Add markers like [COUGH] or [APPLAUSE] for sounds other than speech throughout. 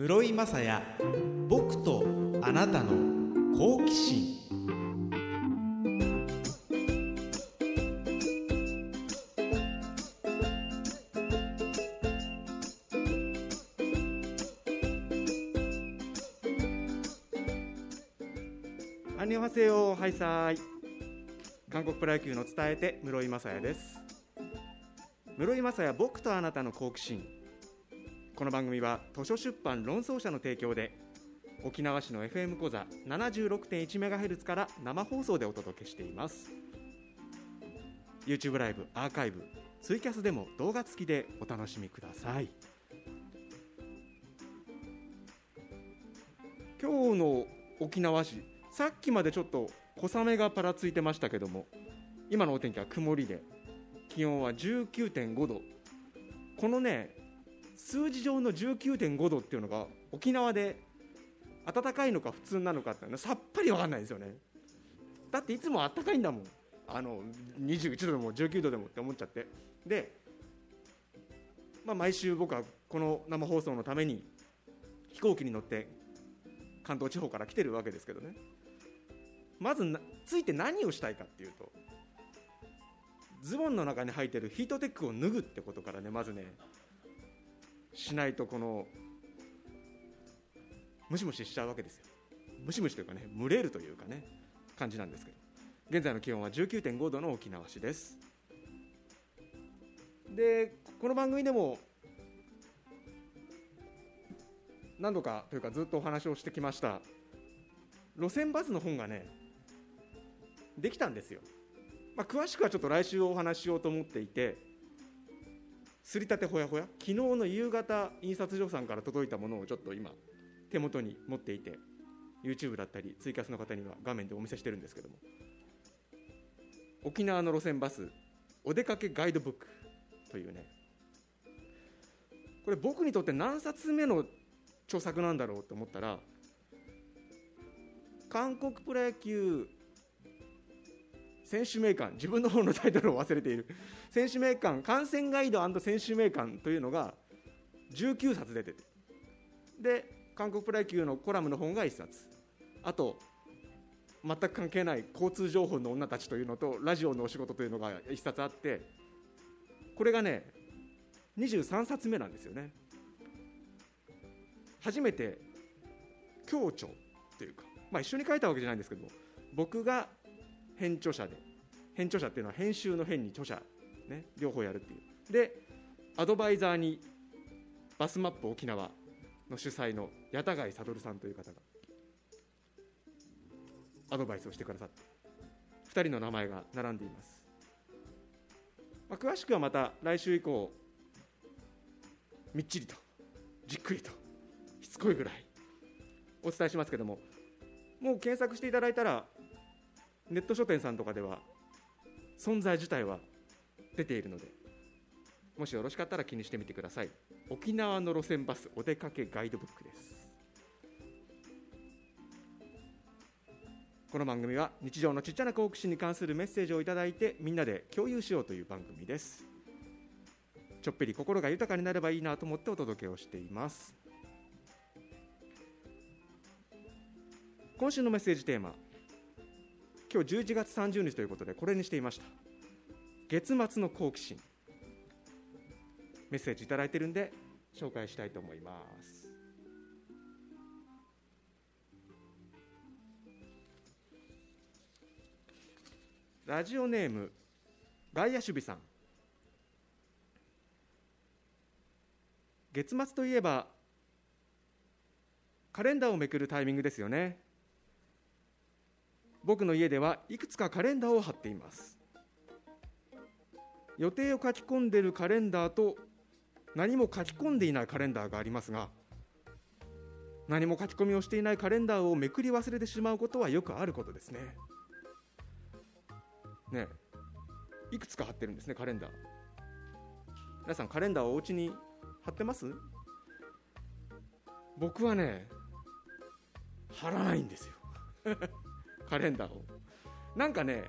室井雅也僕とあなたの好奇心。アンニョハセヨハイサイ。韓国プロ野球の伝えて室井雅也です。室井雅也僕とあなたの好奇心。この番組は図書出版論争者の提供で沖縄市の FM 講座 76.1MHz から生放送でお届けしています。YouTube ライブアーカイブツイキャスでも動画付きでお楽しみください。今日の沖縄市さっきまでちょっと小雨がぱらついてましたけども今のお天気は曇りで気温は19.5度。このね数字上の19.5度っていうのが沖縄で暖かいのか普通なのかってさっぱり分かんないですよね。だっていつも暖かいんだもん。あの21度でも19度でもって思っちゃって。で、まあ、毎週僕はこの生放送のために飛行機に乗って関東地方から来てるわけですけどね。まずなついて何をしたいかっていうとズボンの中に入ってるヒートテックを脱ぐってことからねまずね。しないとこのムシムシしちゃうわけですよ。ムシムシというかね蒸れるというかね感じなんですけど。現在の気温は19.5度の沖縄市です。でこの番組でも何度かというかずっとお話をしてきました。路線バスの本がねできたんですよ、まあ、詳しくはちょっと来週お話ししようと思っていてすりたてほやほや。昨日の夕方印刷所さんから届いたものをちょっと今手元に持っていて YouTube だったりツイキャスの方には画面でお見せしてるんですけども。沖縄の路線バスお出かけガイドブックというね。これ僕にとって何冊目の著作なんだろうと思ったら韓国プロ野球選手名鑑自分の方のタイトルを忘れている。選手名鑑観戦ガイド選手名鑑というのが19冊出てて。で韓国プロ野球のコラムの本が1冊。あと全く関係ない交通情報の女たちというのとラジオのお仕事というのが1冊あって。これがね23冊目なんですよね。初めて共著というか、まあ、一緒に書いたわけじゃないんですけど僕が編著者で。編著者っていうのは編集の編に著者、ね、両方やるっていう。でアドバイザーにバスマップ沖縄の主催の八田貝悟さんという方がアドバイスをしてくださって2人の名前が並んでいます、まあ、詳しくはまた来週以降みっちりとじっくりとしつこいぐらいお伝えしますけどももう検索していただいたらネット書店さんとかでは存在自体は出ているのでもしよろしかったら気にしてみてください。沖縄の路線バスお出かけガイドブックです。この番組は日常のちっちゃな好奇心に関するメッセージをいただいてみんなで共有しようという番組です。ちょっぴり心が豊かになればいいなと思ってお届けをしています。今週のメッセージテーマ。今日11月30日ということでこれにしていました。月末の好奇心。メッセージ頂いてるんで紹介したいと思います。ラジオネーム外野守備さん。月末といえばカレンダーをめくるタイミングですよね。僕の家ではいくつかカレンダーを貼っています。予定を書き込んでいるカレンダーと何も書き込んでいないカレンダーがありますが何も書き込みをしていないカレンダーをめくり忘れてしまうことはよくあることですね。ねいくつか貼ってるんですねカレンダー。皆さんカレンダーをお家に貼ってます？僕はね貼らないんですよ。[LAUGHS] カレンダーを。なんかね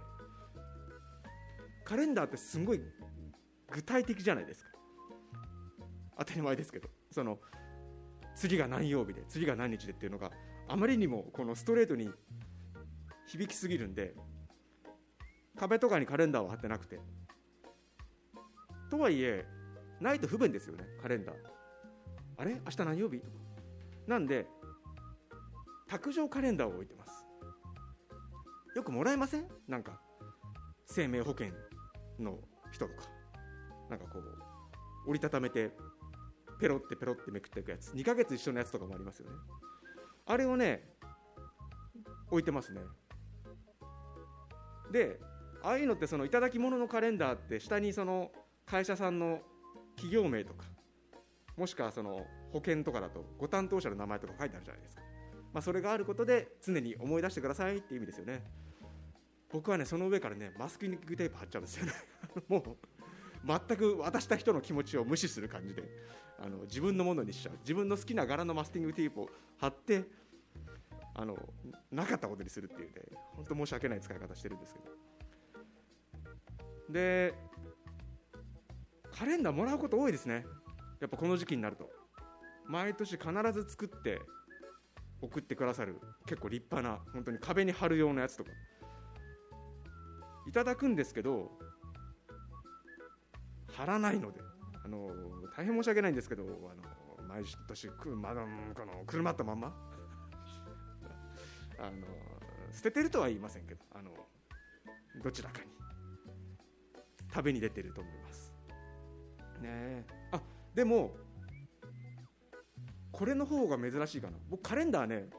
カレンダーってすごい具体的じゃないですか。当たり前ですけど。その次が何曜日で次が何日でっていうのがあまりにもこのストレートに響きすぎるんで壁とかにカレンダーは貼ってなくて。とはいえないと不便ですよねカレンダー。あれ？明日何曜日？とか。なんで卓上カレンダーを置いてよくもらえません？なんか生命保険の人とか。なんかこう折りたためてペロってペロってめくっていくやつ。2ヶ月一緒のやつとかもありますよね。あれをね置いてますね。でああいうのってその頂き物のカレンダーって下にその会社さんの企業名とかもしくはその保険とかだとご担当者の名前とか書いてあるじゃないですか、まあ、それがあることで常に思い出してくださいっていう意味ですよね。僕はねその上からねマスキングテープ貼っちゃうんですよね。[LAUGHS] もう全く渡した人の気持ちを無視する感じで。あの自分のものにしちゃう。自分の好きな柄のマスキングテープを貼ってあのなかったことにするっていうね。本当申し訳ない使い方してるんですけど。でカレンダーもらうこと多いですね。やっぱこの時期になると。毎年必ず作って送ってくださる結構立派な本当に壁に貼るようなやつとか。いただくんですけど貼らないので。あの大変申し訳ないんですけどあの毎年く、ま、この車ったまんま。[LAUGHS] あの捨ててるとは言いませんけどあのどちらかに。旅に出てると思います。ねあでもこれの方が珍しいかな。僕カレンダーね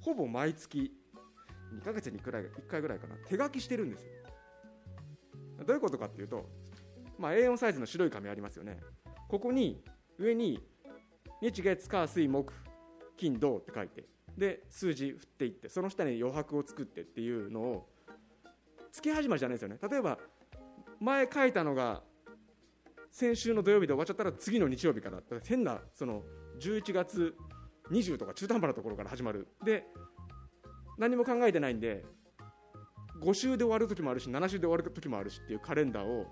ほぼ毎月2ヶ月に1回1回ぐらいかな手書きしてるんですよ。どういうことかっていうと、まあ、A4 サイズの白い紙ありますよね。ここに上に日月火水木金土って書いてで数字振っていってその下に余白を作ってっていうのを月始まりじゃないですよね。例えば前書いたのが先週の土曜日で終わっちゃったら次の日曜日から。変なその11月20とか中途半端なところから始まる。で何も考えてないんで5週で終わる時もあるし7週で終わる時もあるしっていうカレンダーを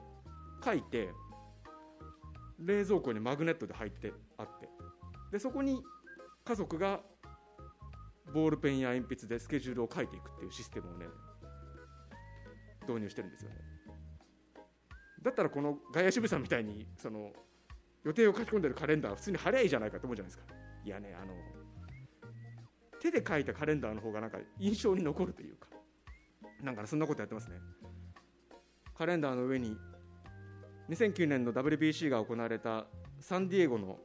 書いて冷蔵庫にマグネットで入ってあって。でそこに家族がボールペンや鉛筆でスケジュールを書いていくっていうシステムをね導入してるんですよね。だったらこの外野支部さんみたいにその予定を書き込んでるカレンダー普通に貼りゃいいじゃないかと思うじゃないですか。いやねあの手で書いたカレンダーの方がなんか印象に残るというか。なんかそんなことやってますね。カレンダーの上に2009年の WBC が行われたサンディエゴの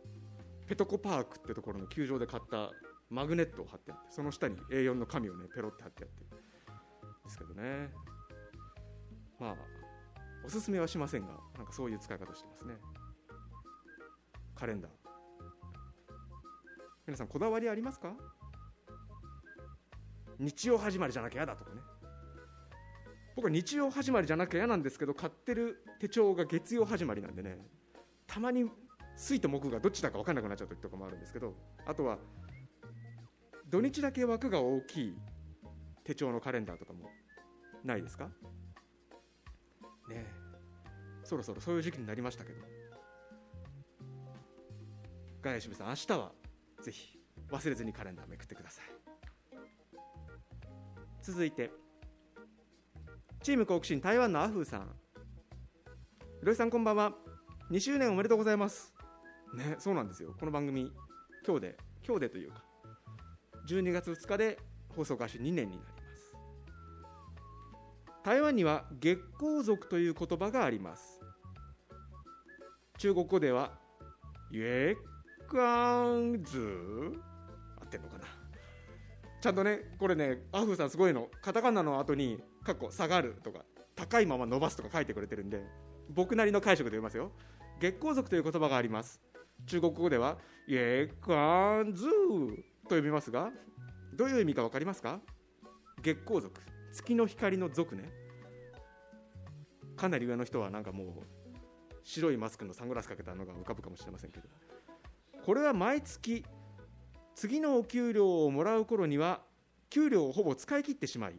ペトコパークってところの球場で買ったマグネットを貼ってあってその下に A4 の紙をねペロって貼ってあって。ですけどね。まあおすすめはしませんがなんかそういう使い方してますね。カレンダー。皆さんこだわりありますか？日曜始まりじゃなきゃ嫌だとかね。僕は日曜始まりじゃなきゃ嫌なんですけど買ってる手帳が月曜始まりなんでね。たまに水と木がどっちだか分かんなくなっちゃう時とかもあるんですけどあとは土日だけ枠が大きい手帳のカレンダーとかもないですか？ねそろそろそういう時期になりましたけど。ガヤシブさん明日はぜひ忘れずにカレンダーめくってください。続いてチーム好奇心台湾のアフーさん。ロイさんこんばんは。2周年おめでとうございます。ねそうなんですよ。この番組今日で今日でというか12月2日で放送開始2年になります。台湾には月光族という言葉があります。中国語では月光図合ってんのかな？ちゃんとねこれねアフーさんすごいのカタカナの後に「かっこ下がる」とか「高いまま伸ばす」とか書いてくれてるんで僕なりの解釈で読みますよ。月光族という言葉があります。中国語では「月光図」と読みますがどういう意味か分かりますか？月光族月の光の族ね。かなり上の人はなんかもう白いマスクのサングラスかけたのが浮かぶかもしれませんけどこれは毎月次のお給料をもらう頃には給料をほぼ使い切ってしまい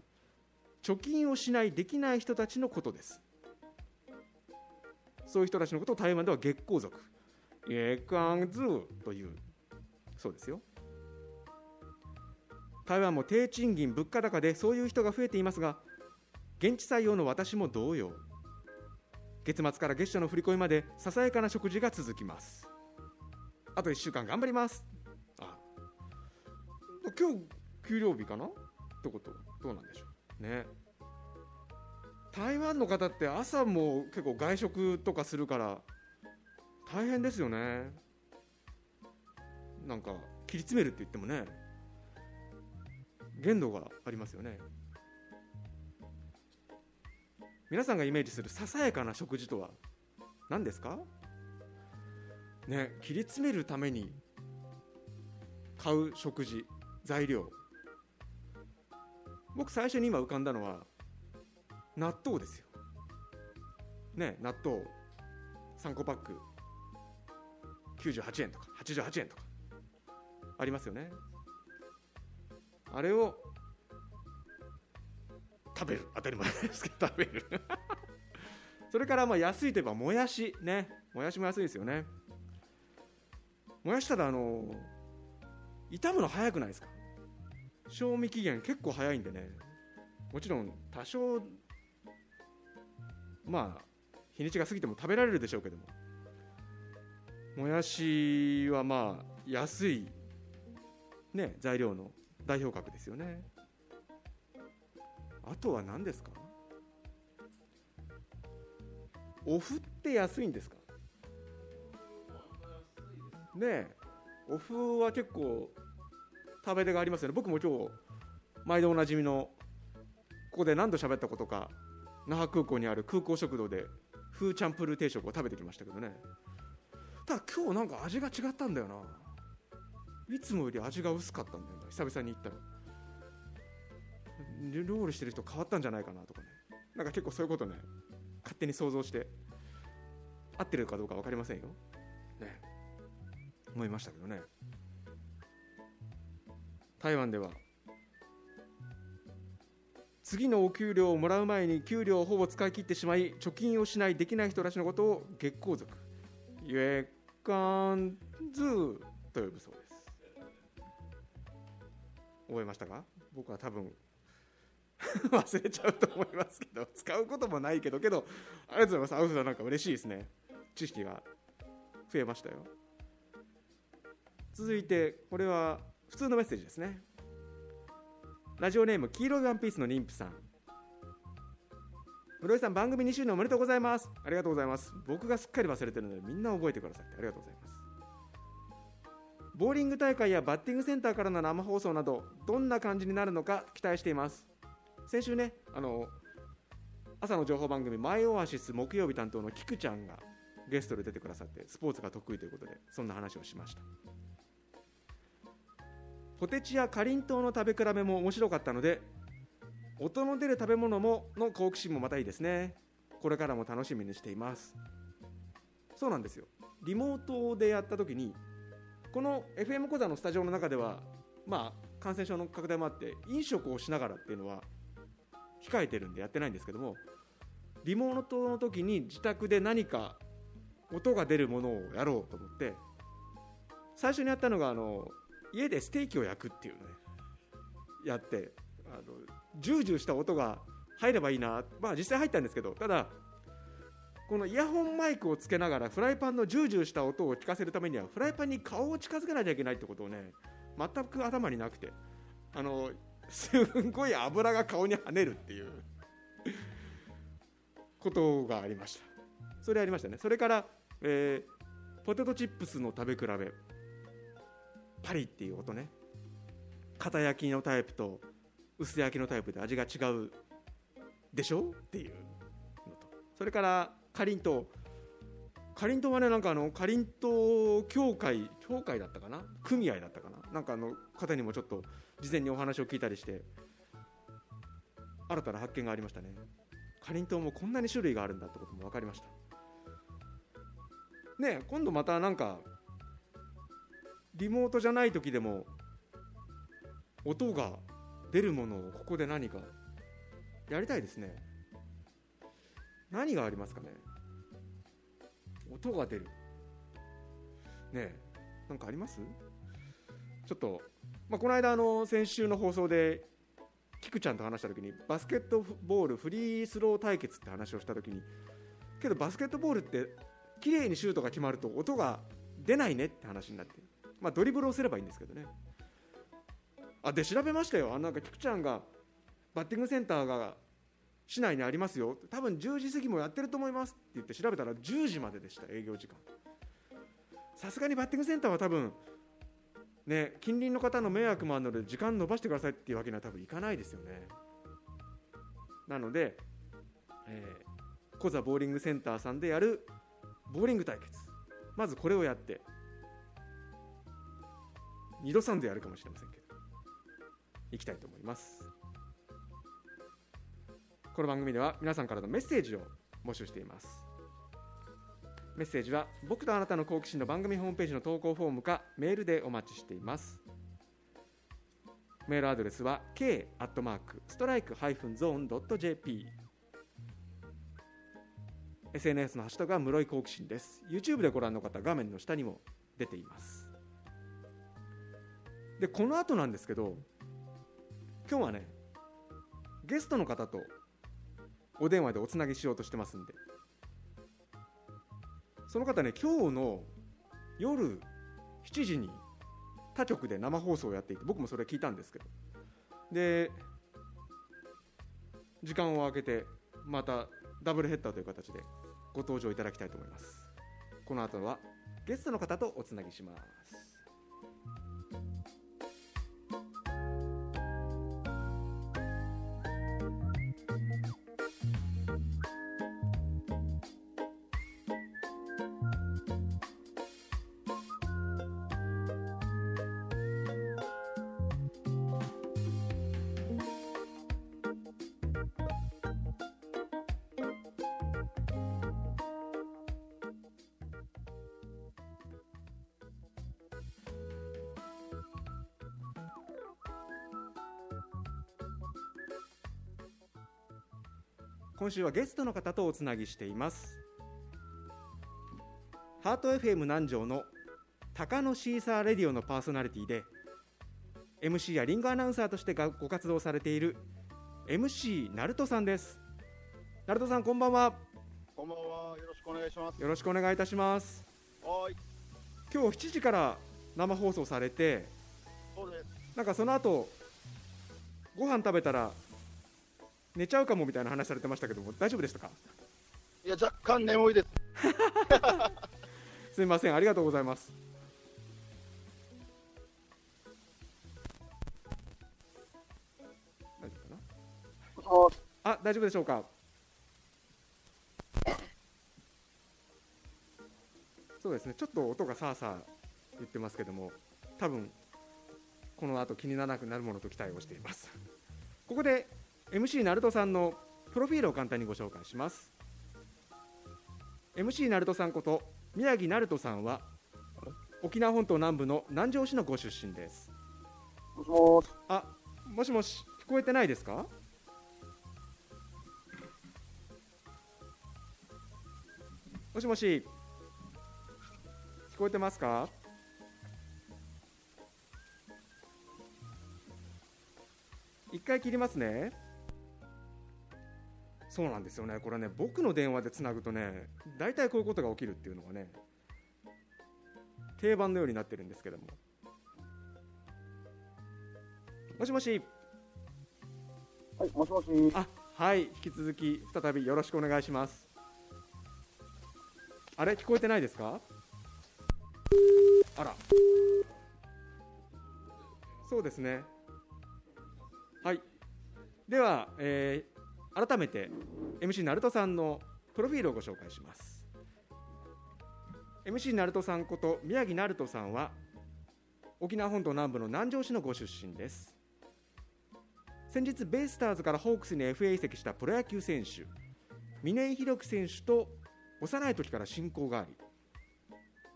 貯金をしないできない人たちのことです。そういう人たちのことを台湾では月光族エカンズーというそうですよ。台湾も低賃金物価高でそういう人が増えていますが現地採用の私も同様。月末から月初の振り込みまでささやかな食事が続きます。あと1週間頑張ります。あ今日給料日かな？ってこと？どうなんでしょう？ね。台湾の方って朝も結構外食とかするから大変ですよね。なんか切り詰めるって言ってもね限度がありますよね。皆さんがイメージするささやかな食事とは何ですか？ね切り詰めるために買う食事材料。僕最初に今浮かんだのは納豆ですよ。ね納豆。3個パック。98円とか88円とか。ありますよね。あれを食べる。当たり前ですけど食べる。[LAUGHS] それからまあ安いといえばもやしね。もやしも安いですよね。もやしただあの傷むの早くないですか？賞味期限結構早いんでね。もちろん多少まあ日にちが過ぎても食べられるでしょうけども。もやしはまあ安いね材料の代表格ですよね。あとは何ですか？お麩って安いんですか？ねえお麩は結構食べ手がありますよね。僕も今日毎度おなじみのここで何度喋ったことか那覇空港にある空港食堂でフーチャンプルー定食を食べてきましたけどね。ただ今日なんか味が違ったんだよな。いつもより味が薄かったんだよな。久々に行ったら。料理してる人変わったんじゃないかなとかね。なんか結構そういうことね。勝手に想像して。合ってるかどうか分かりませんよ。ね。思いましたけどね。台湾では次のお給料をもらう前に給料をほぼ使い切ってしまい貯金をしないできない人たちのことを月光族イエカンズーと呼ぶそうです。覚えましたか？僕は多分 [LAUGHS] 忘れちゃうと思いますけど使うこともないけどけどありがとうございます。アウフさんなんか嬉しいですね。知識が増えましたよ。続いてこれは普通のメッセージですね。ラジオネーム黄色いワンピースの妊婦さん。室井さん番組2周年おめでとうございます。ありがとうございます。僕がすっかり忘れてるのでみんな覚えてくださって。ありがとうございます。ボーリング大会やバッティングセンターからの生放送などどんな感じになるのか期待しています。先週ねあの朝の情報番組「マイオアシス」木曜日担当のキクちゃんがゲストで出てくださってスポーツが得意ということでそんな話をしました。ポテチやかりんとうの食べ比べも面白かったので音の出る食べ物もの好奇心もまたいいですね。これからも楽しみにしています。そうなんですよ。リモートでやった時にこの FM 講座のスタジオの中ではまあ感染症の拡大もあって飲食をしながらっていうのは控えてるんでやってないんですけどもリモートの時に自宅で何か音が出るものをやろうと思って最初にやったのがあの家でステーキを焼くっていうね。やってあのジュージューした音が入ればいいな。まあ実際入ったんですけどただこのイヤホンマイクをつけながらフライパンのジュージューした音を聞かせるためにはフライパンに顔を近づけなきゃいけないってことをね全く頭になくてあのすんごい油が顔に跳ねるっていう。ことがありました。それありましたね。それから、えー、ポテトチップスの食べ比べ。パリっていう音ね。片焼きのタイプと薄焼きのタイプで味が違うでしょっていうのと。それからかりんとう。かりんとうはねなんかあのかりんとう協会協会だったかな？組合だったかな？なんかあの方にもちょっと事前にお話を聞いたりして新たな発見がありましたね。かりんとうもこんなに種類があるんだってことも分かりました。ね今度またなんかリモートじゃない時でも音が出るものをここで何かやりたいですね。何がありますかね？音が出る。ねなんかあります？ちょっと、まあ、この間あの先週の放送で菊ちゃんと話した時にバスケットボールフリースロー対決って話をした時にけどバスケットボールって綺麗にシュートが決まると音が出ないねって話になってまあ、ドリブルをすればいいんですけどね。あで調べましたよ。あなんか菊ちゃんがバッティングセンターが市内にありますよ。多分10時過ぎもやってると思いますって言って調べたら10時まででした営業時間。さすがにバッティングセンターは多分ね近隣の方の迷惑もあるので時間延ばしてくださいっていうわけには多分いかないですよね。なので、えー、コザボーリングセンターさんでやるボーリング対決。まずこれをやって2度3度やるかもしれませんけどいきたいと思います。この番組では皆さんからのメッセージを募集しています。メッセージは僕とあなたの好奇心の番組ホームページの投稿フォームかメールでお待ちしています。メールアドレスは k アットマークストライクハイフンゾーンドット JP SNS のハッシュタグは室井好奇心です。YouTube でご覧の方画面の下にも出ています。でこの後なんですけど今日はねゲストの方とお電話でおつなぎしようとしてますんでその方ね今日の夜7時に他局で生放送をやっていて僕もそれ聞いたんですけど。で時間を空けてまたダブルヘッダーという形でご登場いただきたいと思います。この後はゲストの方とおつなぎします。今週はゲストの方とおつなぎしています。ハート FM 南城の高野シーサーレディオのパーソナリティで MC やリングアナウンサーとしてご活動されている MC ナルトさんです。ナルトさんこんばんは。こんばんは。よろしくお願いします。よろしくお願いいたします。はい。今日7時から生放送されてそうです。なんかその後ご飯食べたら寝ちゃうかもみたいな話されてましたけども大丈夫でしたか？いや若干眠いです。[LAUGHS] すみませんありがとうございます。大丈夫かな？あ。大丈夫でしょうか？そうですねちょっと音がさあさあ言ってますけども多分この後気にならなくなるものと期待をしています。ここで MC ナルトさんのプロフィールを簡単にご紹介します。MC ナルトさんこと宮城ナルトさんは沖縄本島南部の南城市のご出身です。もしもし。あもしもし聞こえてないですか？もしもし聞こえてますか？一回切りますねそうなんですよね。これね僕の電話でつなぐとね大体こういうことが起きるっていうのがね定番のようになってるんですけども。もしもし。はいもしもし。あはい引き続き再びよろしくお願いします。あれ聞こえてないですか？あら。そうですね。はい。では、えー改めて MC ナルトさんのプロフィールをご紹介します。MC ナルトさんこと宮城ナルトさんは沖縄本島南部の南城市のご出身です。先日ベイスターズからホークスに FA 移籍したプロ野球選手峰井宏樹選手と幼い時から親交があり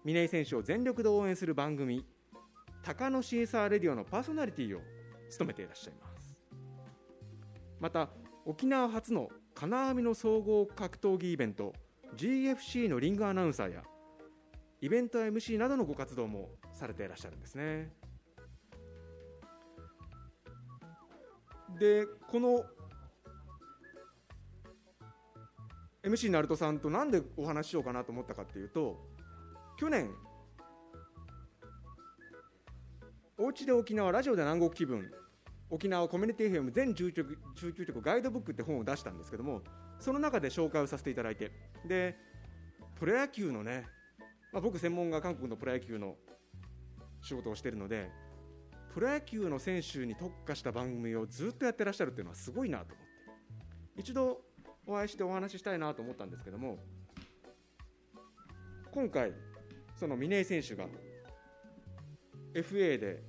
峰井選手を全力で応援する番組「高野シーサーレディオ」のパーソナリティを務めていらっしゃいます。また沖縄初の金網の総合格闘技イベント GFC のリングアナウンサーやイベント MC などのご活動もされていらっしゃるんですね。でこの MC ナルトさんとなんでお話ししようかなと思ったかっていうと去年おうちで沖縄ラジオで南国気分沖縄コミュニティ FM 全19曲19曲ガイドブックって本を出したんですけどもその中で紹介をさせていただいてでプロ野球のね、まあ、僕専門が韓国のプロ野球の仕事をしているのでプロ野球の選手に特化した番組をずっとやってらっしゃるっていうのはすごいなと思って一度お会いしてお話ししたいなと思ったんですけども今回その峰井選手が FA で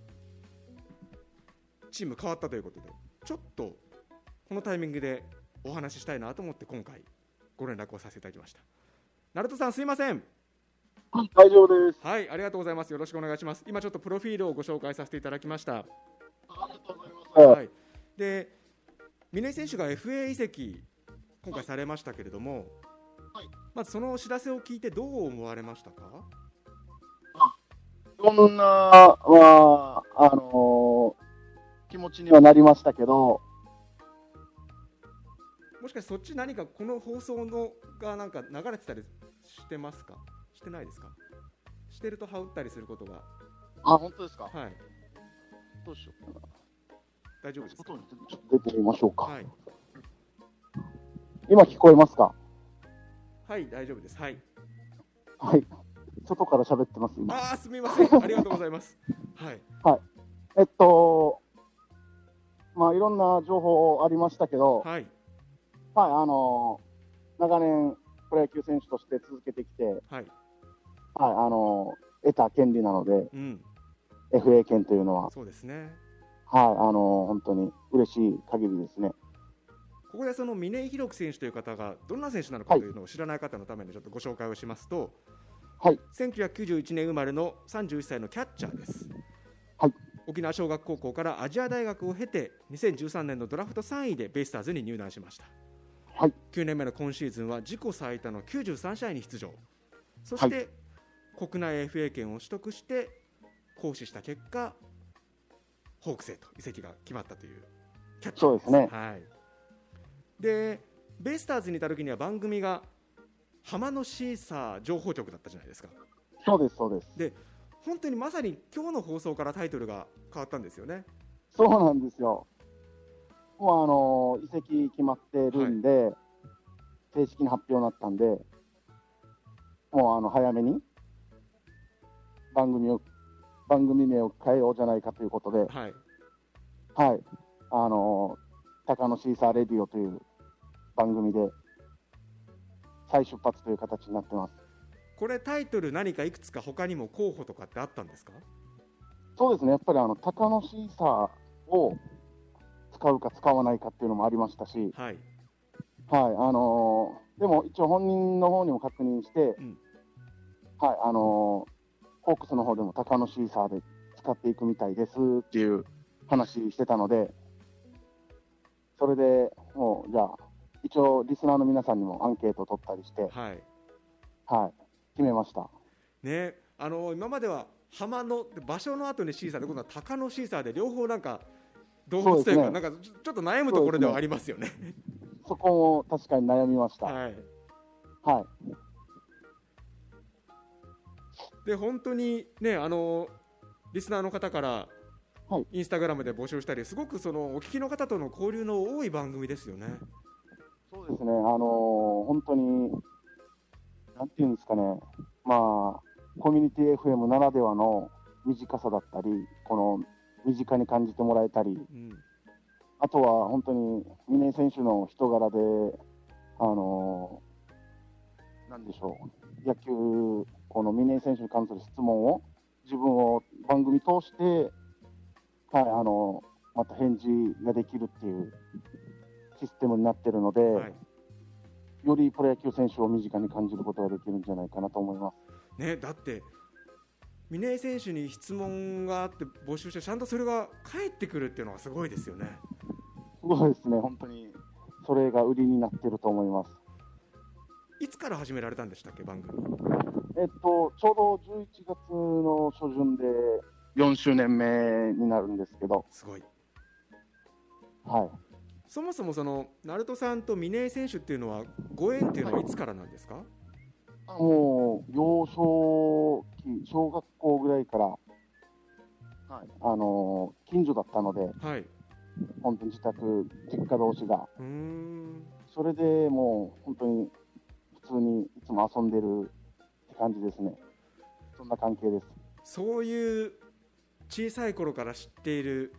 チーム変わったということでちょっとこのタイミングでお話ししたいなと思って今回ご連絡をさせていただきました。ナルトさんすいません。大丈夫です。はいありがとうございます。よろしくお願いします。今ちょっとプロフィールをご紹介させていただきました。ありがとうございます。はい。で峰井選手が FA 移籍今回されましたけれども、はい。まずそのお知らせを聞いてどう思われましたか？いろんな、は、あのー気持ちにはなりましたけど、もしかしてそっち何かこの放送のがなんか流れてたりしてますか？してないですか？してると羽打ったりすることが。あ、本当ですか？はい。どうしよう。かな。大丈夫ですか？外にちょっと出てみましょうか。はい。今聞こえますか？はい大丈夫です。はい。はい。外から喋ってます、今。ああすみません。ありがとうございます。はい。えっと、まあ、いろんな情報ありましたけど、はい。はい、あのー長年、プロ野球選手として続けてきて、はい、はいあのー得た権利なので、うん。FA 権というのは、そうですね。はい、あのー本当に嬉しい限りですね。ここでその峰井宏樹選手という方がどんな選手なのかというのを知らない方のためにちょっとご紹介をしますと、はい、1991年生まれの31歳のキャッチャーです、はい沖縄尚学高校からアジア大学を経て2013年のドラフト3位でベイスターズに入団しました、はい。9年目の今シーズンは自己最多の93試合に出場。そして、国内 FA 権を取得して行使した結果ホークスへと移籍が決まったというキャッチャーそうですね。はい、でベイスターズにいた時には番組が浜のシーサー情報局だったじゃないですか。そうです、そうです。本当にまさに今日の放送からタイトルが変わったんですよねそうなんですよ。もう、あのー移籍決まってるんで、正式に発表になったんで、もう、あの、早めに、番組を、番組名を変えようじゃないかということで、はいはい、あのー、高野シーサーレディオという番組で、再出発という形になってます。これタイトル何かいくつか他にも候補とかってあったんですか？そうですね、やっぱりあの、高野シーサーを使うか使わないかっていうのもありましたし、はい。はい、あのーでも一応本人の方にも確認して、うん。はい、あのーホークスの方でも高野シーサーで使っていくみたいですっていう話してたので、それでもう、じゃあ、一応リスナーの皆さんにもアンケートを取ったりして、はい。はい、決めました。ねあの今までは浜の場所の後にシーサーで今度は鷹のシーサーで両方なんか動物というかそうでなんかちょっと悩むところではありますよね。そこも確かに悩みました。はい。はい、で本当にねあのリスナーの方から、はい。インスタグラムで募集したりすごくそのお聞きの方との交流の多い番組ですよね。そうですね、あのー本当に、なんていうんですかね、まあ、コミュニティ FM ならではの短さだったり、この身近に感じてもらえたり、うん。あとは本当に峰井選手の人柄で、あのーなんでしょう、野球、この峰井選手に関する質問を、自分を番組通して、はい、あのーまた返事ができるっていうシステムになってるので、はいよりプロ野球選手を身近に感じることができるんじゃないかなと思います。ね、だって峰井選手に質問があって募集してちゃんとそれが返ってくるっていうのはすごいですよね。すごいですね、本当に、それが売りになってると思います。いつから始められたんでしたっけ番組。えっと、ちょうど11月の初旬で4周年目になるんですけど、すごいはい。そもそもその鳴門さんと峰井選手っていうのはご縁っていうのはいつからなんですか、あもう、幼少期、小学校ぐらいから、はい、あのー近所だったので、はい、本当に自宅、実家同士が、うーん。それでもう本当に普通にいつも遊んでるって感じですね。そんな関係です。そういう小さい頃から知っている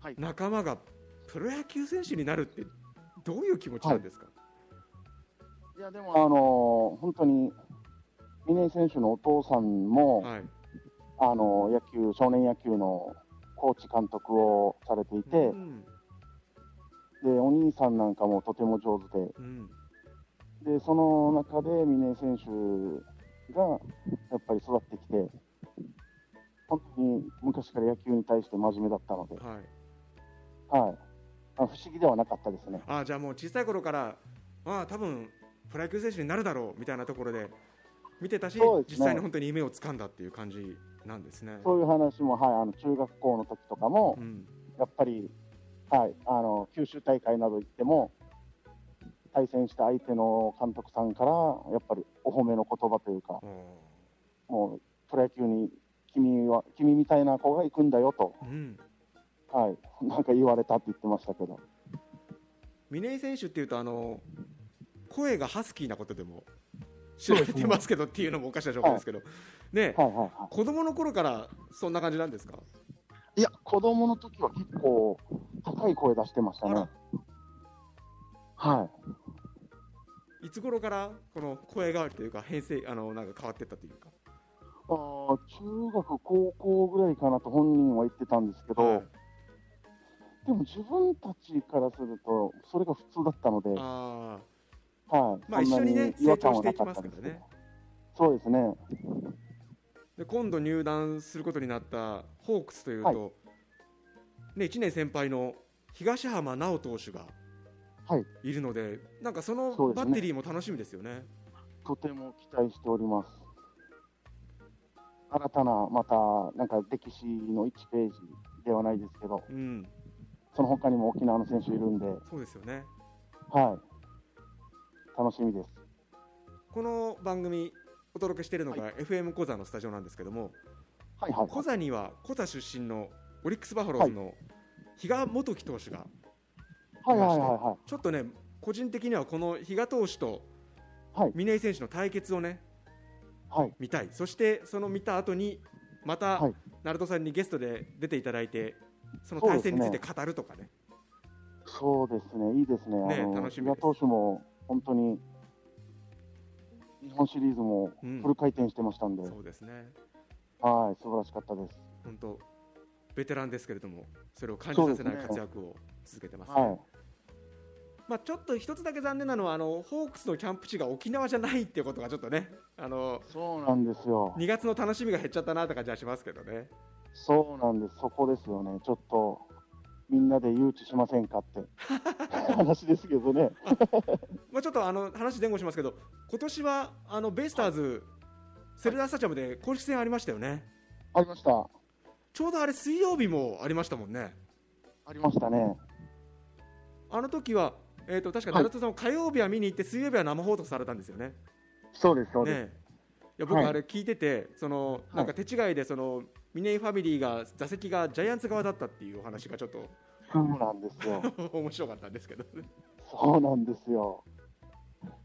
はい。仲間がプロ野球選手になるってどういう気持ちなんですか、い。や、でも、あのー本当に、峰井選手のお父さんも、はい。あの野球、少年野球のコーチ監督をされていて、うん。で、お兄さんなんかもとても上手で、うん。で、その中で峰井選手がやっぱり育ってきて、本当に昔から野球に対して真面目だったので、はい、はい。あ不思議ではなかったですね。あじゃあもう小さい頃からああ多分プロ野球選手になるだろうみたいなところで見てたし、ね。実際に本当に夢をつかんだっていう感じなんですね。そういう話も、はい、あの中学校の時とかもう、ん。やっぱり、はい、あの九州大会など行っても、対戦した相手の監督さんから、やっぱりお褒めの言葉というか、おもうプロ野球に君は君みたいな子が行くんだよと、ーうんはい、[LAUGHS] なんか言われたって言ってましたけど、峰井選手っていうとあの声がハスキーなことでも知られてますけどっていうのもおかしな状況ですけど、ねはいはいは子供の頃からそんな感じなんですか？い、いや、子供の時は結構、高い声出してましたね。はい。いつ頃からこの声変わりというか編成あのなんか変わってったというか、あー中学、高校ぐらいかなと本人は言ってたんですけど、はいでも自分たちからすると、それが普通だったので、あはい、まあ一緒にね違和感は成長していきなかますからねったですけど。そうですね。ーで今度入団することになったホークスというと、はいね、1年先輩の東浜直投手がはい、いるのでなんかそのバッテリーも楽しみですよね。とても期待しております。新たな、また、なんか歴史の1ページではないですけど、うん、その他にも沖縄の選手いるんで、そうですよね。はい、楽しみです。この番組お届けしているのが FM コザのスタジオなんですけども、はいはい、コザにはコザ出身のオリックス・バファローズの比嘉元樹投手がはいはいはいはちょっとね個人的にはこの比嘉投手とはい。峰井選手の対決をねい、はい、見たい。そしてその見た後にまたはい。鳴門さんにゲストで出ていただいてその対戦について語るとかね。そうですね、いいですね、ね楽しみで投手も本当に日本シリーズもうん。フル回転してましたんで、そうですね。はい、素晴らしかったです。本当ベテランですけれどもそれを感じさせない活躍を続けてますね。はい、まあ、ちょっと一つだけ残念なのはあのホークスのキャンプ地が沖縄じゃないっていうことがちょっとねあのそうなんですよ、2月の楽しみが減っちゃったなって感じはしますけどね。そうなんです、そこですよね、ちょっとみんなで誘致しませんかって。[LAUGHS] 話ですけどね、まあ、ちょっとあの話前後しますけど今年はあのベイスターズ、セルダースタジアムで公式戦ありましたよね。ありました、ちょうどあれ水曜日もありましたもんね。ありましたね、あの時は、えー、と確かはい。成田さんも火曜日は見に行って水曜日は生放送されたんですよね。そうです、そうです。ねいや僕はい。あれ聞いてて、そのなんか手違いでその峰井ファミリーが座席がジャイアンツ側だったっていうお話がちょっとそうなんですよ。[LAUGHS] 面白かったんですけどそうなんですよ。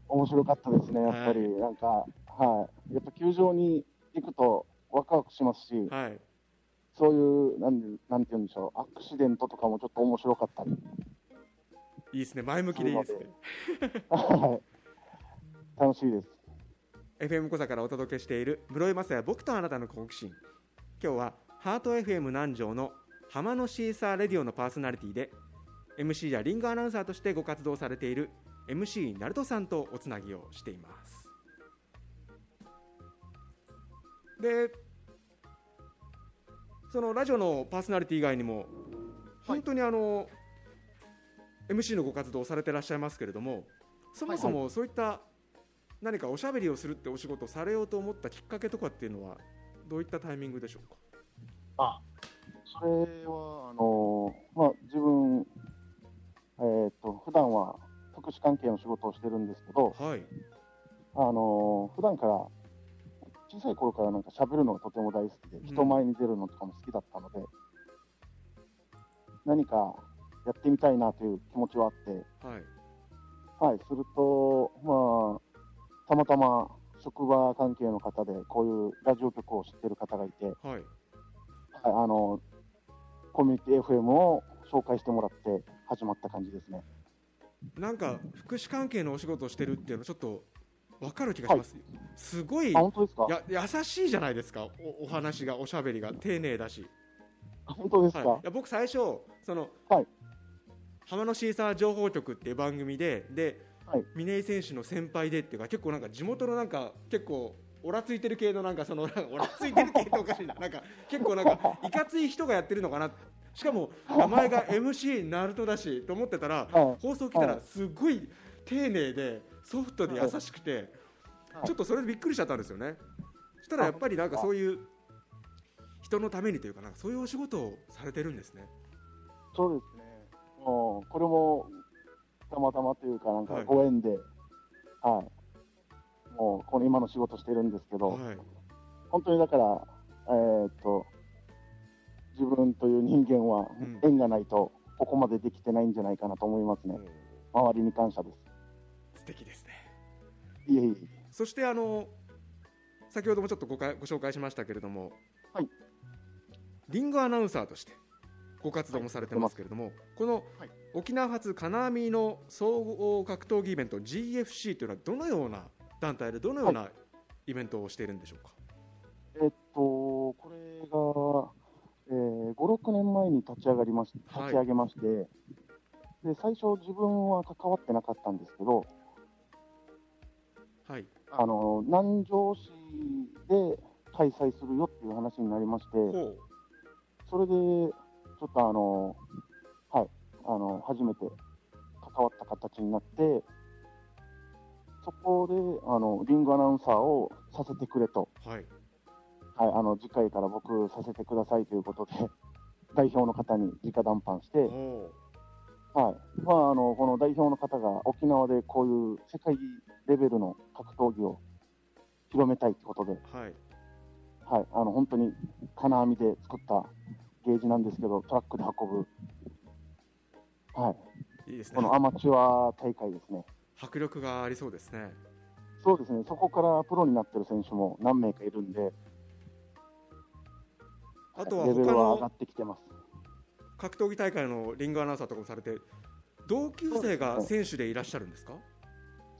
面白かったですね、やっぱり。はいなんか、はい。やっぱ球場に行くとワクワクしますし、はいそういう、なんでなんて言うんでしょう、アクシデントとかもちょっと面白かったり。いいですね前向きでいいですね。はい。楽しいです。FM 小座からお届けしている室井雅也僕とあなたの好奇心今日はハート FM 南城の浜野シーサーレディオのパーソナリティで MC やリングアナウンサーとしてご活動されている MC ナルトさんとおつなぎをしています。でそのラジオのパーソナリティ以外にも本当にあの、MC のご活動をされていらっしゃいますけれどもそもそもそういった何かおしゃべりをするってお仕事をされようと思ったきっかけとかっていうのはどういったタイミングでしょうか？あそれはあのまあ、自分、えー、と普段は福祉関係の仕事をしてるんですけど、はい。あの普段から小さい頃からなんか喋るのがとても大好きで、ん。人前に出るのとかも好きだったので、何かやってみたいなという気持ちはあって、はい。はい、すると、まあ、たまたま職場関係の方で、こういうラジオ局を知ってる方がいて、はい、はいあのコミュニティ FM を紹介してもらって始まった感じですね。なんか福祉関係のお仕事をしてるっていうのちょっと分かる気がします、すごいあ、本当ですか？や優しいじゃないですか。おお話がおしゃべりが。丁寧だし、あ本当ですか、はい、いや僕最初その、はい。浜野シーサー情報局っていう番組でで、はい。峰井選手の先輩でっていうか結構なんか地元のなんか結構オラついてる系のなんかそのなんかオラついてる系っておかしいななんか結構なんかいかつい人がやってるのかな。しかも名前が MC ナルトだしと思ってたらはい放送来たらはいすごい丁寧でソフトで優しくてはい。ちょっとそれでびっくりしちゃったんですよね。そしたらやっぱりなんかそういう人のためにというかなんかそういうお仕事をされてるんですね。そうですね、これもたまたまというか、なんかはい。ご縁で、はい、もうこの今の仕事してるんですけど、はい。本当にだから、えーっと、自分という人間はうん。縁がないと、ここまでできてないんじゃないかなと思いますね、周りに感謝です。素敵ですね。いえいえ、そしてあの先ほどもちょっとごかご紹介しましたけれども、はい。リングアナウンサーとしてご活動もされてますけれども、このはい沖縄発金網の総合格闘技イベント GFC というのはどのような団体でどのようなイベントをしているんでしょうか、えっと、これが、えー、5、6年前に立ち上がりましはい。立ち上げまして、で最初、自分は関わってなかったんですけど、はい。あの南城市で開催するよっていう話になりまして、ほそれでちょっとあの、はい、あの初めて関わった形になって、そこであのリングアナウンサーをさせてくれと、うはい。はい、あの次回から僕させてくださいということで、[LAUGHS] 代表の方に直談判して、ほはい。まあ、あのこの代表の方が沖縄でこういう世界レベルの格闘技を広めたいということで、うはい。はい、あの本当に金網で作ったゲージなんですけど、トラックで運ぶ、はい、いいですね。このアマチュア大会ですね。迫力がありそうですね。そうですね、そこからプロになってる選手も何名かいるんで、あとはレベ他ルは上がのってきてます。格闘技大会のリングアナウンサーとかもされて同級生が選手でいらっしゃるんですか？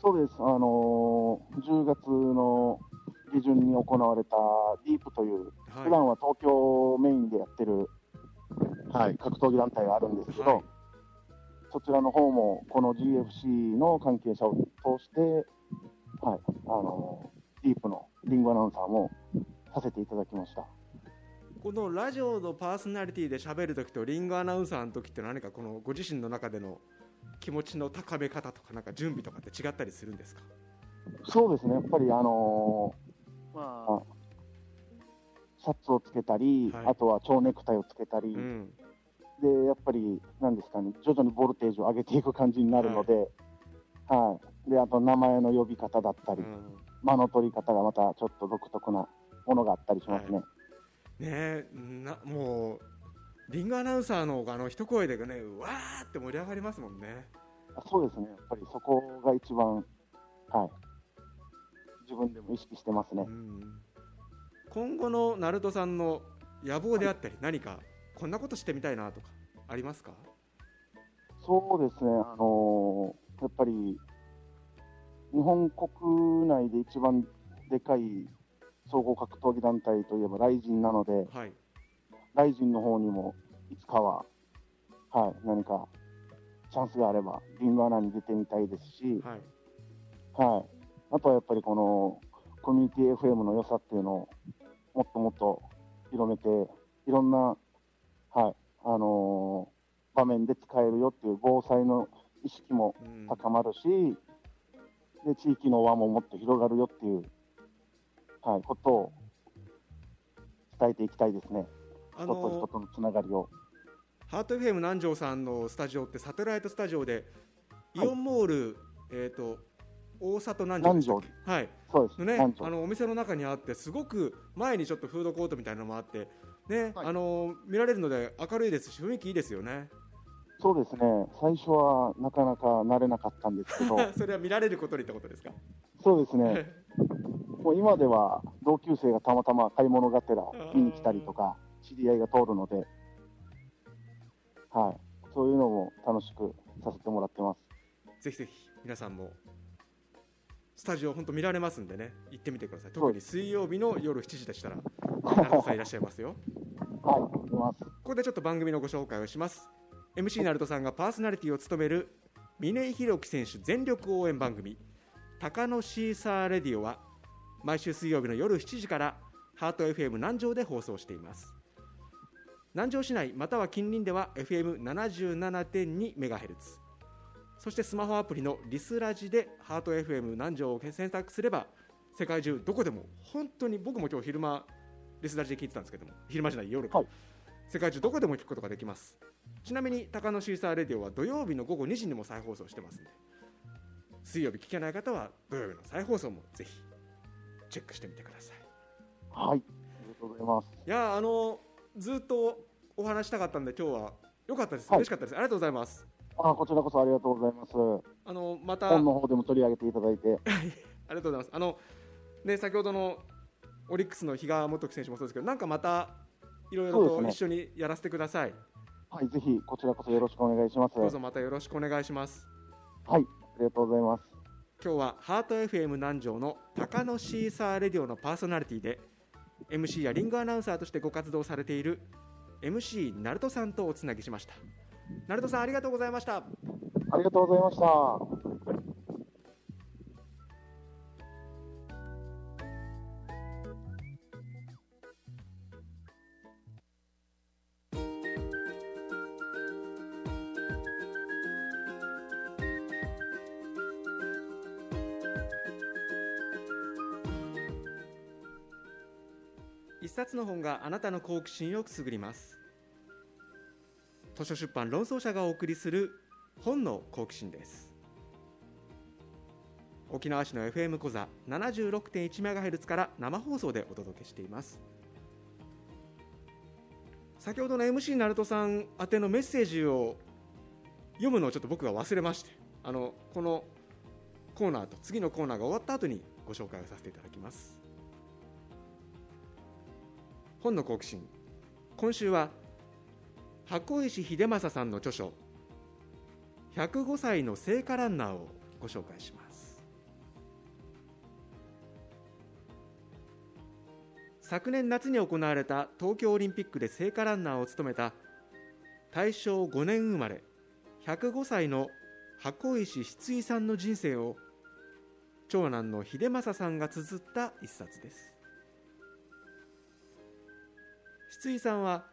そうです、あのー10月の下旬に行われたディープという、はい。普段は東京メインでやってる、はい、格闘技団体があるんですけど、はいそちらの方もこの GFC の関係者を通して、はい、あのーディープのリングアナウンサーもさせていただきました。このラジオのパーソナリティで喋るときとリングアナウンサーのときって何かこのご自身の中での気持ちの高め方とかなんか準備とかって違ったりするんですか？そうですね、やっぱり、あのーまあ、シャツをつけたり、はい。あとは蝶ネクタイをつけたり、うんでやっぱり、なんですかね、徐々にボルテージを上げていく感じになるので、はい。であと名前の呼び方だったり、うん。間の取り方がまたちょっと独特なものがあったりしますね。ねえなもうリングアナウンサーのあの一声でねうわーって盛り上がりますもんね。あそうですね、やっぱりそこが一番、はい、自分でも意識してますね。う。ん。今後のナルトさんの野望であったり何かこんなことしてみたいなとかありますか？そうですね、あのーやっぱり日本国内で一番でかい総合格闘技団体といえばライジンなので、はい。ライジンの方にもいつかは、はい、何かチャンスがあれば、リングアナに出てみたいですし、はい。はい、あとはやっぱりこのコミュニティ FM の良さっていうのをもっともっと広めて、いろんな、はい。あのー場面で使えるよっていう防災の意識もうん。高まるし、で、地域の輪ももっと広がるよっていう、はい、ことを伝えていきたいですね。あ人と人のとのつながりを。ハート FM 南條さんのスタジオってサテライトスタジオでイはい。オンモール、えっ、と大里南條はい。そうです。のね、あのお店の中にあってすごく前にちょっとフードコートみたいなのもあってね、はい。あの見られるので明るいですし雰囲気いいですよね。そうですね。最初はなかなか慣れなかったんですけど、[LAUGHS] それは見られることにってことですか？そうですね。[LAUGHS] もう今では同級生がたまたま買い物がてら見に来たりとか、知り合いが通るので、はい。そういうのも楽しくさせてもらってます。ぜひぜひ皆さんもスタジオ本当見られますんでね。行ってみてください。特に水曜日の夜7時でしたら成田さんいらっしゃいますよはい、ここでちょっと番組のご紹介をします。MC ナルトさんがパーソナリティを務める峰井宏樹選手全力応援番組「高野シーサーレディオ」は毎週水曜日の夜7時からハート FM 南城で放送しています。南城市内または近隣では FM77.2MHz そしてスマホアプリのリスラジでハート FM 南城を選択すれば世界中どこでも本当に僕も今日昼間リスラジで聞いてたんですけども昼間じゃない夜か、はい。世界中どこでも聞くことができます。ちなみに高野シーサーレディオは土曜日の午後2時にも再放送してますんで。水曜日聞けない方は土曜日の再放送もぜひチェックしてみてください。はい。ありがとうございます。いやーあのずっとお話したかったんで今日は良かったです、はい。嬉しかったです。ありがとうございます。あこちらこそありがとうございます。あのまた本の方でも取り上げていただいて、[LAUGHS] ありがとうございます。あのね先ほどのオリックスの比嘉元樹選手もそうですけど、なんかまたいろいろと一緒にやらせてください。はい、ぜひこちらこそよろしくお願いします。どうぞまたよろしくお願いします。はい、ありがとうございます。今日はハート FM 南城の高野シーサーレディオのパーソナリティで MC やリングアナウンサーとしてご活動されている MC ナルトさんとおつなぎしました。ナルトさんありがとうございました。ありがとうございました。冊の本があなたの好奇心をくすぐります。図書出版論争者がお送りする本の好奇心です。沖縄市の FM 講座 76.1MHz から生放送でお届けしています。先ほどの MC ナルトさん宛てのメッセージを読むのをちょっと僕が忘れましてあのこのコーナーと次のコーナーが終わった後にご紹介をさせていただきます。本の好奇心。今週は箱石秀正さんの著書「105歳の聖火ランナー」をご紹介します。昨年夏に行われた東京オリンピックで聖火ランナーを務めた大正5年生まれ105歳の箱石失意さんの人生を長男の秀正さんが綴った一冊です。筒井さんは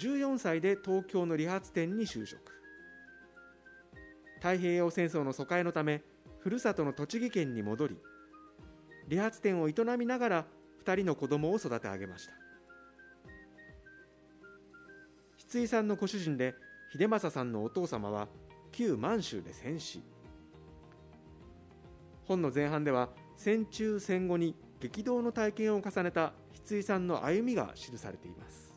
14歳で東京の理髪店に就職。太平洋戦争の疎開のためふるさとの栃木県に戻り理髪店を営みながら2人の子供を育て上げました。筒井さんのご主人で秀政さんのお父様は旧満州で戦死。本の前半では戦中戦後に激動の体験を重ねた筒井さんの歩みが記されています。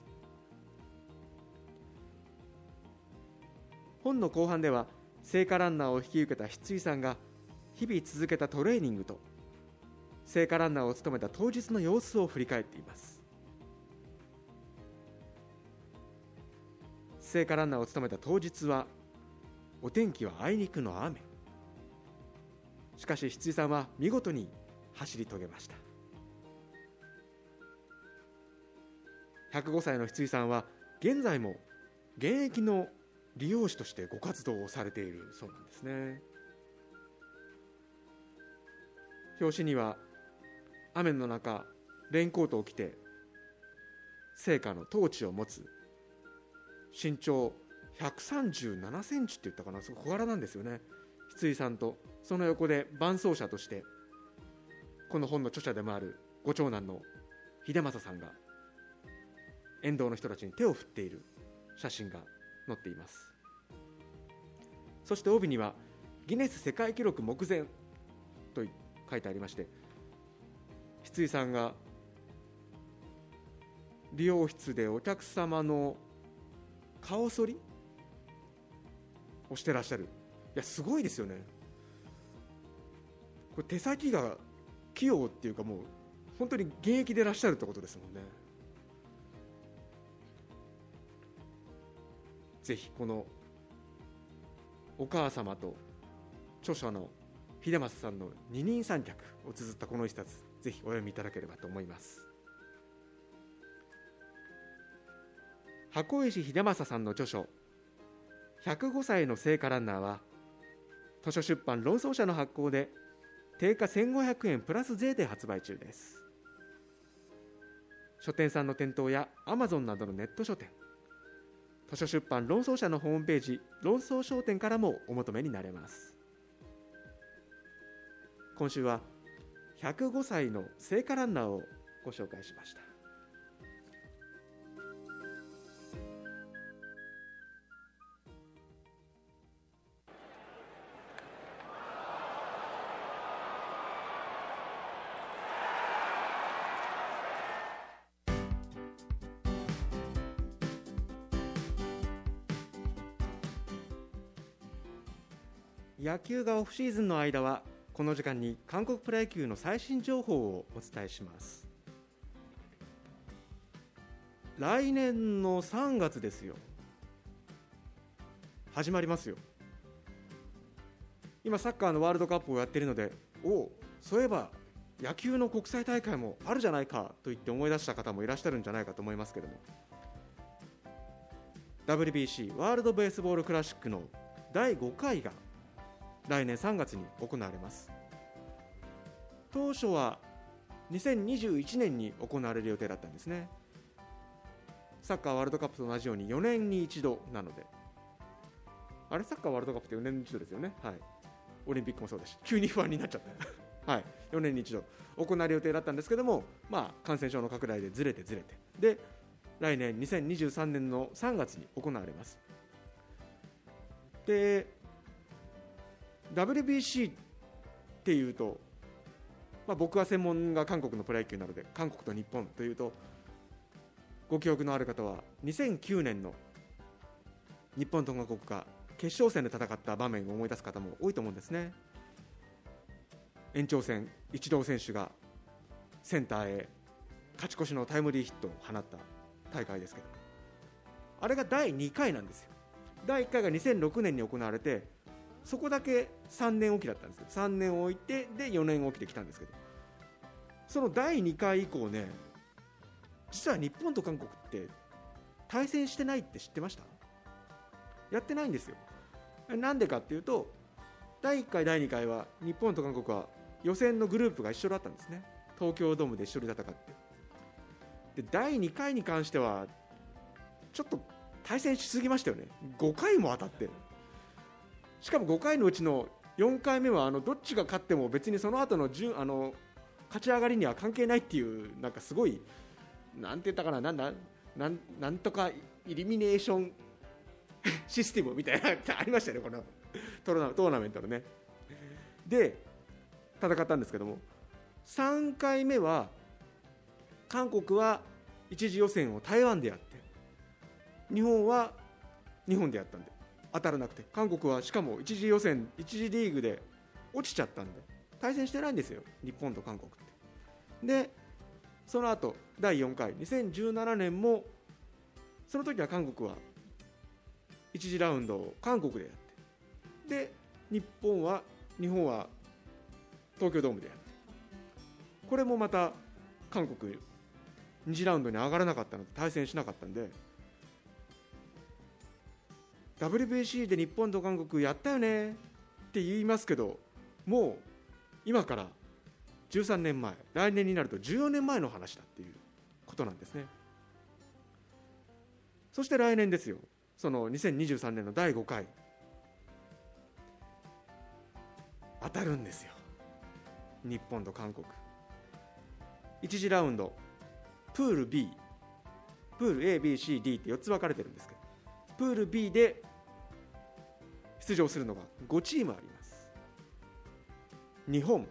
本の後半では聖火ランナーを引き受けた筒井さんが日々続けたトレーニングと聖火ランナーを務めた当日の様子を振り返っています。聖火ランナーを務めた当日はお天気はあいにくの雨。しかし筒井さんは見事に走り遂げました。105歳の筒井さんは現在も現役の理容師としてご活動をされているそうなんですね。表紙には雨の中レインコートを着て聖火のトーチを持つ身長137センチって言ったかな。すごい小柄なんですよね。筒井さんとその横で伴走者としてこの本の著者でもあるご長男の秀政さんが沿道の人たちに手を振っている写真が載っています。そして帯にはギネス世界記録目前と書いてありまして筒井さんが美容室でお客様の顔剃りをしてらっしゃる。いやすごいですよね。これ手先が器用っていうかもう本当に現役でらっしゃるってことですもんね。ぜひこのお母様と著者の秀松さんの二人三脚を綴ったこの一冊ぜひお読みいただければと思います。箱石秀政さんの著書「105歳の聖火ランナーは」図書出版論争者の発行で定価1500円プラス税で発売中です。書店さんの店頭やアマゾンなどのネット書店図書出版論争者のホームページ論争商店からもお求めになれます。今週は105歳の聖火ランナーをご紹介しました。野球がオフシーズンの間はこの時間に韓国プロ野球の最新情報をお伝えします。来年の3月ですよ。始まりますよ。今サッカーのワールドカップをやっているのでおおそういえば野球の国際大会もあるじゃないかと言って思い出した方もいらっしゃるんじゃないかと思いますけれども。WBC ワールド・ベースボール・クラシックの第5回が来年3月に行われます。当初は2021年に行われる予定だったんですね。サッカーワールドカップと同じように4年に一度なので。あれ？サッカーワールドカップって4年に一度ですよね？はい。オリンピックもそうですし。急に不安になっちゃった。[LAUGHS] はい。4年に一度行われる予定だったんですけどもまあ感染症の拡大でずれてずれて。で来年2023年の3月に行われます。で WBC っていうと、まあ、僕は専門が韓国のプロ野球なので韓国と日本というとご記憶のある方は2009年の日本と韓国が決勝戦で戦った場面を思い出す方も多いと思うんですね。延長戦イチロー選手がセンターへ勝ち越しのタイムリーヒットを放った大会ですけどあれが第2回なんですよ。第1回が2006年に行われてそこだけ3年おきだったんですけど3年置いてで4年おきで来たんですけど。その第2回以降ね実は日本と韓国って対戦してないって知ってました？やってないんですよ。なんでかっていうと第1回第2回は日本と韓国は予選のグループが一緒だったんですね。東京ドームで一緒に戦って。で第2回に関してはちょっと対戦しすぎましたよね。5回も当たって。しかも5回のうちの4回目はあのどっちが勝っても別にその後の順あの勝ち上がりには関係ないっていうなんかすごいなんて言ったかななんだなんなんとかイリミネーション [LAUGHS] システムみたいなありましたねこのトーナメントのね。で戦ったんですけども3回目は韓国は一次予選を台湾でやって日本は日本でやったんで。当たらなくて。韓国はしかも1次予選1次リーグで落ちちゃったんで。対戦してないんですよ。日本と韓国って。でその後第4回。2017年もその時は韓国は1次ラウンドを韓国でやって。で日本は日本は東京ドームでやって。これもまた韓国2次ラウンドに上がらなかったので対戦しなかったんで WBC で日本と韓国やったよねって言いますけどもう今から13年前来年になると14年前の話だっていうことなんですね。そして来年ですよ。その2023年の第5回。当たるんですよ。日本と韓国。1次ラウンド。プール B プール ABCD って4つ分かれてるんですけど。プール B で出場するのが5チームあります。日本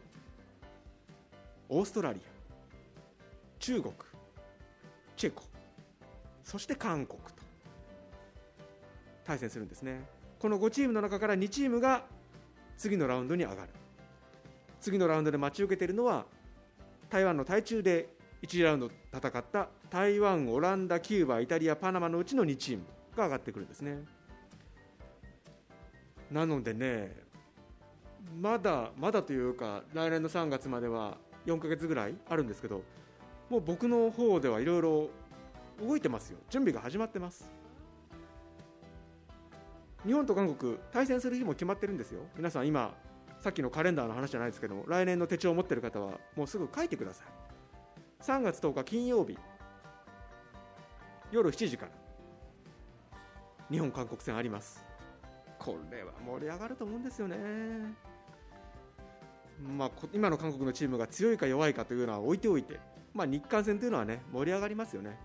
オーストラリア中国チェコそして韓国と対戦するんですね。この5チームの中から2チームが次のラウンドに上がる。次のラウンドで待ち受けているのは台湾の台中で1次ラウンド戦った台湾、オランダ、キューバ、イタリア、パナマのうちの2チームが上がってくるんですね。なのでね、まだまだというか、来年の3月までは4ヶ月ぐらいあるんですけど、もう僕の方ではいろいろ動いてますよ、準備が始まってます。日本と韓国、対戦する日も決まってるんですよ、皆さん、今、さっきのカレンダーの話じゃないですけど来年の手帳を持ってる方はもうすぐ書いてください。3月10日金曜日夜7時から日本韓国戦あります。これは盛り上がると思うんですよね。まあ、今の韓国のチームが強いか弱いかというのは置いておいて、まあ、日韓戦というのはね盛り上がりますよね。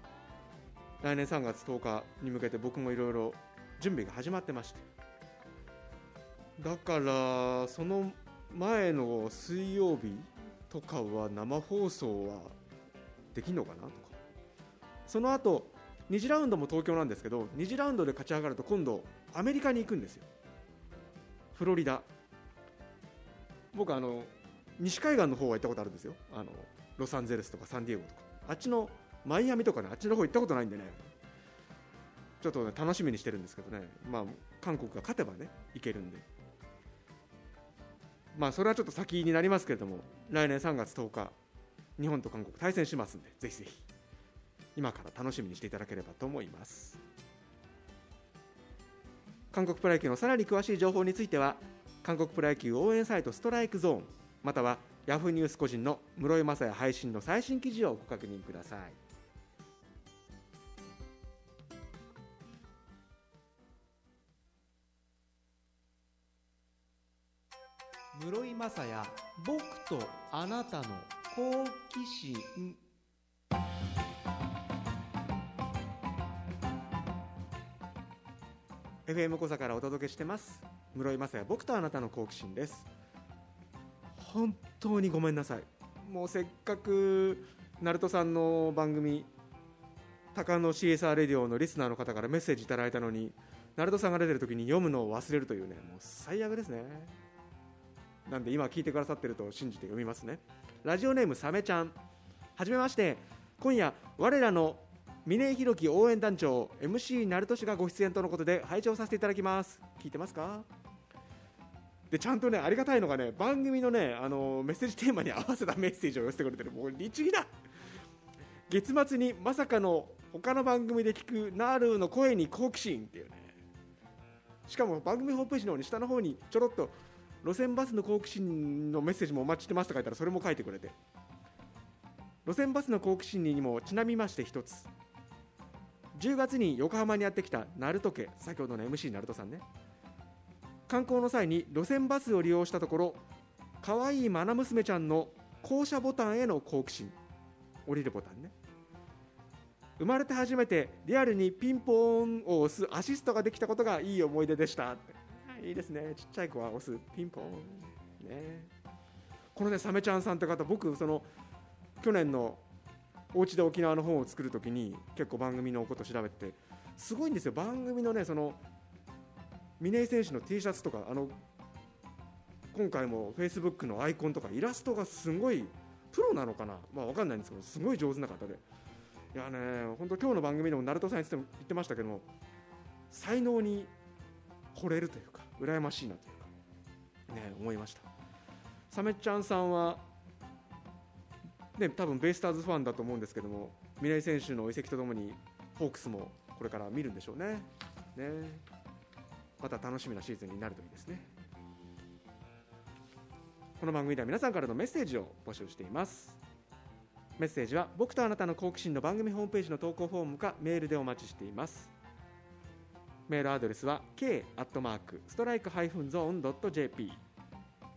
来年3月10日に向けて僕もいろいろ準備が始まってまして。だからその前の水曜日とかは生放送はできるのかなとか。その後2次ラウンドも東京なんですけど2次ラウンドで勝ち上がると今度アメリカに行くんですよ。フロリダ。僕あの西海岸の方は行ったことあるんですよ。あのロサンゼルスとかサンディエゴとか。あっちのマイアミとかねあっちの方行ったことないんでね。ちょっと、ね、楽しみにしてるんですけどね、まあ、韓国が勝てばね行けるんで。まあ、それはちょっと先になりますけれども、来年3月10日、日本と韓国対戦しますんで、ぜひぜひ、今から楽しみにしていただければと思います。韓国プロ野球のさらに詳しい情報については、韓国プロ野球応援サイトストライクゾーン、または Yahoo ニュース個人の室井雅也配信の最新記事をご確認ください。室井雅也僕とあなたの好奇心「FM 小座からお届けしてます。室井雅也僕とあなたの好奇心」です。本当にごめんなさい。もうせっかく鳴門さんの番組高野 CSR レディオのリスナーの方からメッセージいただいたのに鳴門さんが出てる時に読むのを忘れるというねもう最悪ですね。なんで今聞いてくださってると信じて読みますね。ラジオネームサメちゃん。はじめまして。今夜我らの峰井宏樹応援団長 MC 鳴門氏がご出演とのことで拝聴させていただきます。聞いてますか？でちゃんとねありがたいのがね番組のねあのメッセージテーマに合わせたメッセージを寄せてくれてる。もう律儀だ。月末にまさかの他の番組で聞くナールの声に好奇心っていうね。しかも番組ホームページの方に下の方にちょろっと路線バスの好奇心のメッセージもお待ちしてますと書いたらそれも書いてくれて。路線バスの好奇心にもちなみまして一つ。10月に横浜にやってきた鳴門家先ほどの MC 鳴門さんね。観光の際に路線バスを利用したところ可愛い愛娘ちゃんの降車ボタンへの好奇心降りるボタンね。生まれて初めてリアルにピンポーンを押すアシストができたことがいい思い出でしたい。いですね。ちっちゃい子は押すピンポンね。このねサメちゃんさんって方僕その去年のお家で沖縄の本を作るときに結構番組のこと調べてすごいんですよ。番組のねその峰井選手の T シャツとかあの今回もフェイスブックのアイコンとかイラストがすごいプロなのかな？まあ分かんないんですけどすごい上手な方で。いやね本当今日の番組でも鳴門さん言ってましたけども才能に惚れるというか羨ましいなというかね思いました。サメちゃんさんはね多分ベイスターズファンだと思うんですけども峰井選手の移籍とともにホークスもこれから見るんでしょうね。ね。また楽しみなシーズンになるといいですね。この番組では皆さんからのメッセージを募集しています。メッセージは僕とあなたの好奇心の番組ホームページの投稿フォームかメールでお待ちしています。メールアドレスは k アットマークストライクハイフンゾーンドット JP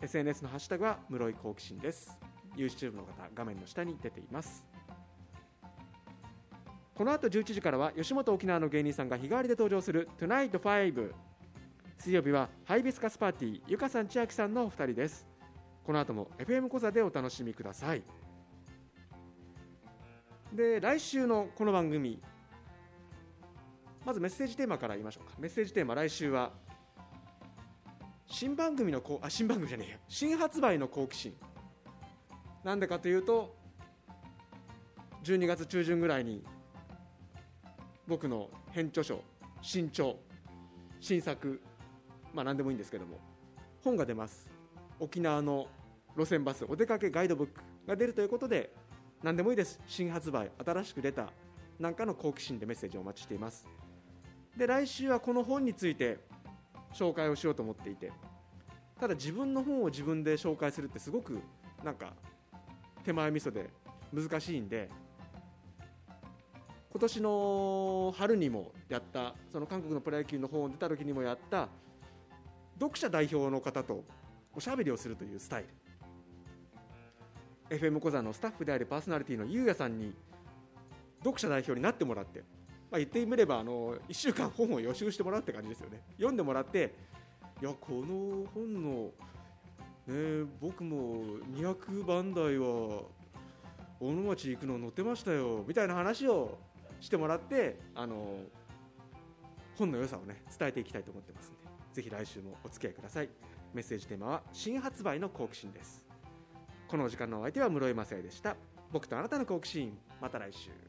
SNS のハッシュタグは室井好奇心です。YouTube の方画面の下に出ています。この後11時からは吉本沖縄の芸人さんが日替わりで登場する Tonight5 水曜日はハイビスカスパーティーゆかさん千秋さんのお二人です。この後も FM 講座でお楽しみください。で来週のこの番組まずメッセージテーマから言いましょうか。メッセージテーマ来週は新番組のこうあ新番組じゃねえよ新発売の好奇心。なんでかというと12月中旬ぐらいに僕の編著書新潮新作まあ何でもいいんですけども本が出ます。沖縄の路線バスお出かけガイドブックが出るということで何でもいいです。新発売新しく出たなんかの好奇心でメッセージをお待ちしています。で来週はこの本について紹介をしようと思っていてただ自分の本を自分で紹介するってすごくなんか手前味噌で難しいんで今年の春にもやったその韓国のプロ野球の本を出た時にもやった読者代表の方とおしゃべりをするというスタイル。FM 小座のスタッフであるパーソナリティのゆうやさんに読者代表になってもらって、まあ、言ってみればあの1週間本を予習してもらうって感じですよね。読んでもらっていやこの本のね僕も200番台は大野町行くの載ってましたよみたいな話をしてもらってあの本の良さをね伝えていきたいと思ってますんでぜひ来週もお付き合いください。メッセージテーマは新発売の好奇心です。この時間のお相手は室井雅也でした。僕とあなたの好奇心また来週。